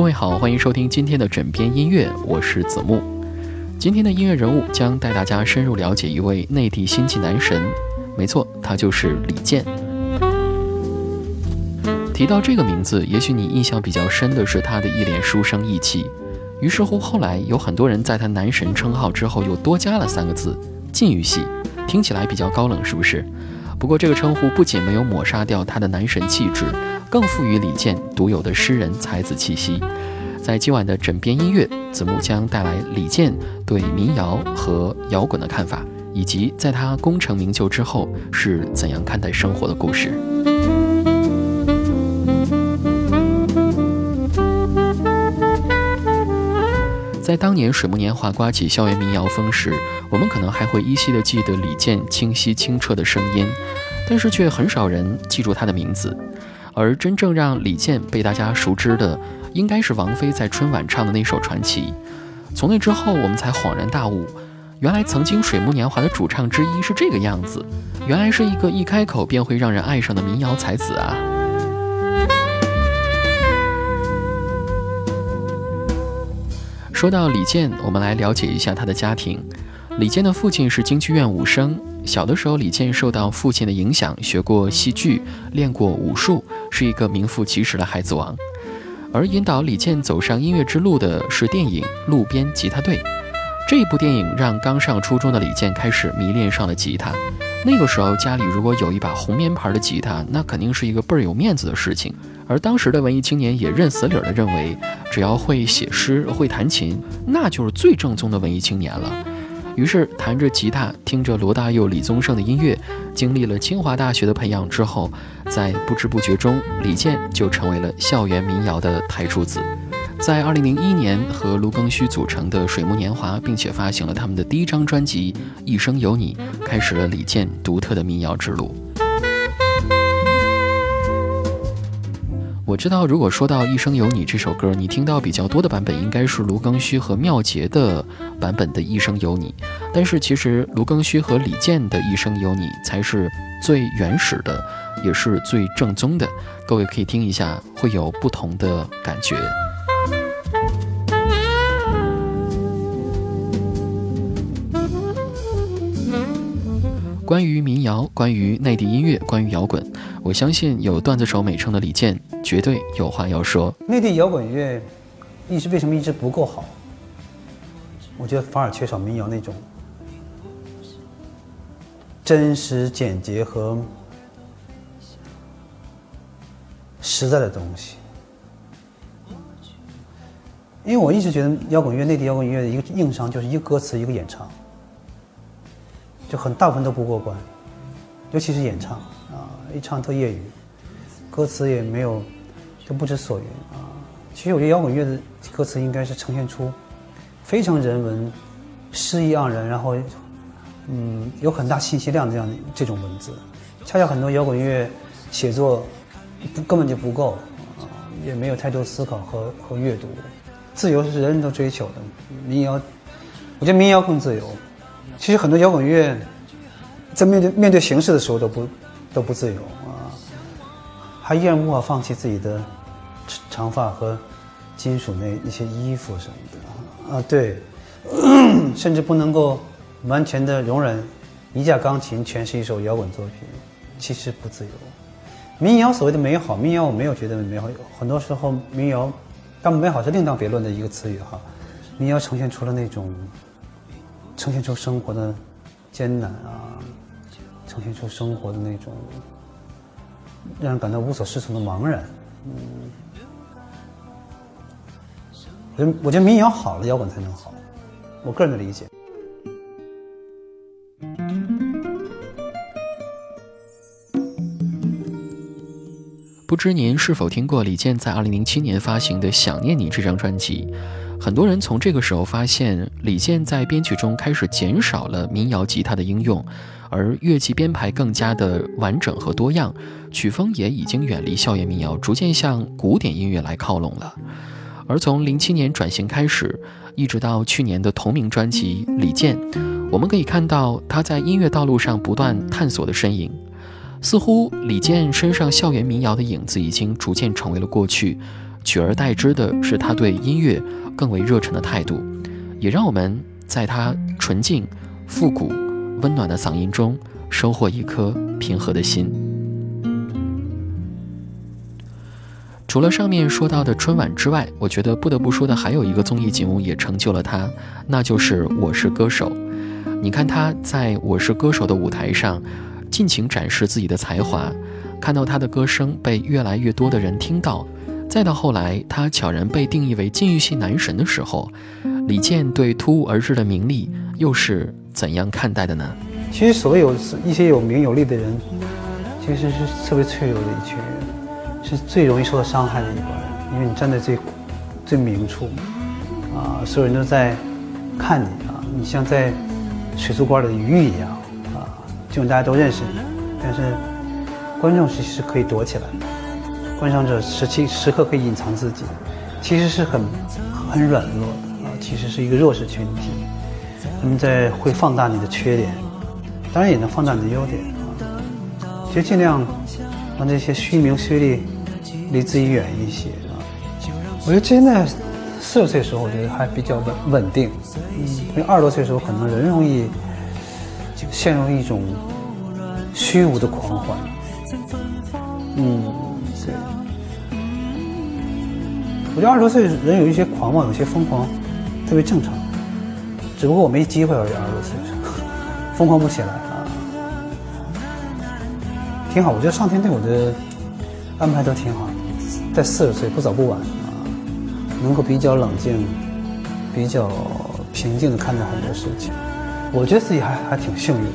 各位好，欢迎收听今天的枕边音乐，我是子木。今天的音乐人物将带大家深入了解一位内地新晋男神，没错，他就是李健。提到这个名字，也许你印象比较深的是他的一脸书生意气。于是乎，后来有很多人在他男神称号之后又多加了三个字“禁欲系”，听起来比较高冷，是不是？不过这个称呼不仅没有抹杀掉他的男神气质。更赋予李健独有的诗人才子气息。在今晚的枕边音乐，子木将带来李健对民谣和摇滚的看法，以及在他功成名就之后是怎样看待生活的故事。在当年水木年华刮起校园民谣风时，我们可能还会依稀的记得李健清晰清澈的声音，但是却很少人记住他的名字。而真正让李健被大家熟知的，应该是王菲在春晚唱的那首《传奇》。从那之后，我们才恍然大悟，原来曾经水木年华的主唱之一是这个样子，原来是一个一开口便会让人爱上的民谣才子啊！说到李健，我们来了解一下他的家庭。李健的父亲是京剧院武生。小的时候，李健受到父亲的影响，学过戏剧，练过武术，是一个名副其实的孩子王。而引导李健走上音乐之路的是电影《路边吉他队》。这一部电影让刚上初中的李健开始迷恋上了吉他。那个时候，家里如果有一把红棉牌的吉他，那肯定是一个倍儿有面子的事情。而当时的文艺青年也认死理儿的认为，只要会写诗、会弹琴，那就是最正宗的文艺青年了。于是，弹着吉他，听着罗大佑、李宗盛的音乐，经历了清华大学的培养之后，在不知不觉中，李健就成为了校园民谣的台柱子。在2001年，和卢庚戌组成的水木年华，并且发行了他们的第一张专辑《一生有你》，开始了李健独特的民谣之路。我知道，如果说到《一生有你》这首歌，你听到比较多的版本应该是卢庚戌和妙杰的版本的《一生有你》，但是其实卢庚戌和李健的《一生有你》才是最原始的，也是最正宗的。各位可以听一下，会有不同的感觉。关于民谣，关于内地音乐，关于摇滚，我相信有段子手美称的李健绝对有话要说。内地摇滚乐一直为什么一直不够好？我觉得反而缺少民谣那种真实、简洁和实在的东西。因为我一直觉得摇滚乐，内地摇滚乐的一个硬伤就是一个歌词，一个演唱。就很大部分都不过关，尤其是演唱啊，一唱特业余，歌词也没有，都不知所云啊。其实我觉得摇滚乐的歌词应该是呈现出非常人文、诗意盎然，然后嗯有很大信息量的这样的这种文字。恰恰很多摇滚乐写作不根本就不够啊，也没有太多思考和和阅读。自由是人人都追求的，民谣，我觉得民谣更自由。其实很多摇滚乐在面对面对形式的时候都不都不自由啊，还依然无法放弃自己的长发和金属那那些衣服什么的啊，对，甚至不能够完全的容忍一架钢琴诠释一首摇滚作品，其实不自由。民谣所谓的美好，民谣我没有觉得美好，很多时候民谣，但美好是另当别论的一个词语哈。民谣呈现出了那种。呈现出生活的艰难啊，呈现出生活的那种让人感到无所适从的茫然。嗯，我觉得我觉得民谣好了，摇滚才能好。我个人的理解。不知您是否听过李健在二零零七年发行的《想念你》这张专辑？很多人从这个时候发现，李健在编曲中开始减少了民谣吉他的应用，而乐器编排更加的完整和多样，曲风也已经远离校园民谣，逐渐向古典音乐来靠拢了。而从零七年转型开始，一直到去年的同名专辑《李健》，我们可以看到他在音乐道路上不断探索的身影。似乎李健身上校园民谣的影子已经逐渐成为了过去。取而代之的是他对音乐更为热忱的态度，也让我们在他纯净、复古、温暖的嗓音中收获一颗平和的心。除了上面说到的春晚之外，我觉得不得不说的还有一个综艺节目也成就了他，那就是《我是歌手》。你看他在《我是歌手》的舞台上尽情展示自己的才华，看到他的歌声被越来越多的人听到。再到后来，他悄然被定义为禁欲系男神的时候，李健对突兀而至的名利又是怎样看待的呢？其实，所有一些有名有利的人，其实是特别脆弱的一群人，是最容易受到伤害的一帮人，因为你站在最最明处，啊，所有人都在看你啊，你像在水族馆里的鱼一样，啊，这种大家都认识你，但是观众其实是可以躲起来的。观赏者时期时刻可以隐藏自己，其实是很很软弱的啊，其实是一个弱势群体。他们在会放大你的缺点，当然也能放大你的优点啊。就尽量让这些虚名虚利离自己远一些啊。我觉得现在四十岁的时候，我觉得还比较稳稳定。嗯，因为二十多岁的时候，可能人容易陷入一种虚无的狂欢。嗯。对，我觉得二十多岁人有一些狂妄，有些疯狂，特别正常。只不过我没机会而已。二十多岁疯狂不起来，挺好。我觉得上天对我的安排都挺好，在四十岁不早不晚啊，能够比较冷静、比较平静的看待很多事情。我觉得自己还还挺幸运，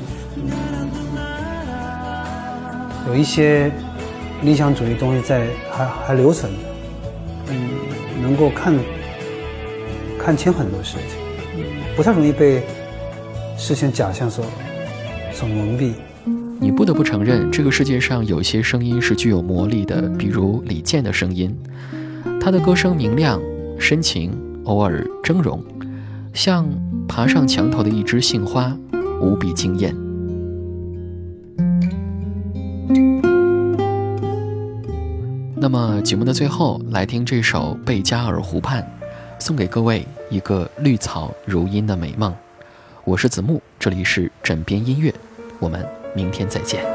有一些。理想主义东西在还还留存着，嗯，能够看看清很多事情，不太容易被事情假象所所蒙蔽。你不得不承认，这个世界上有些声音是具有魔力的，比如李健的声音，他的歌声明亮、深情，偶尔峥嵘，像爬上墙头的一枝杏花，无比惊艳。那么节目的最后，来听这首《贝加尔湖畔》，送给各位一个绿草如茵的美梦。我是子木，这里是枕边音乐，我们明天再见。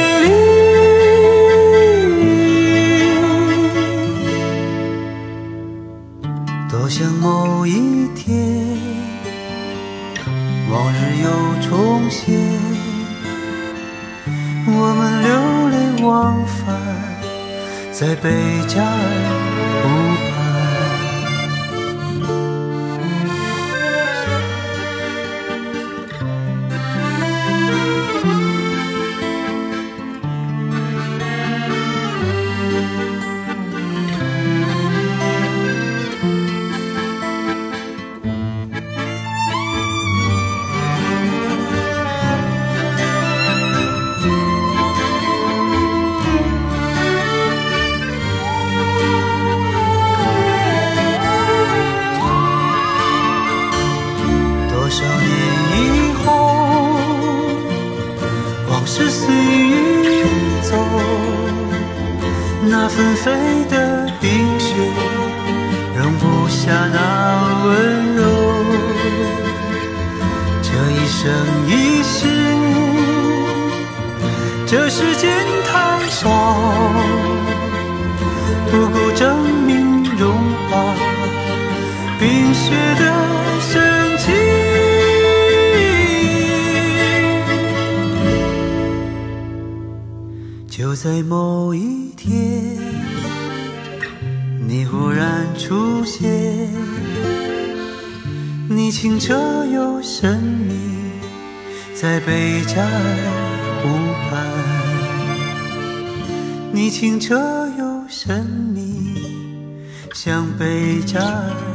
又重现，我们流连忘返在贝加尔飞的冰雪容不下那温柔。这一生一世，这时间太少，不够证明融化冰雪的深情。就在某一天，突然出现，你清澈又神秘，在贝加尔湖畔。你清澈又神秘，像贝加尔。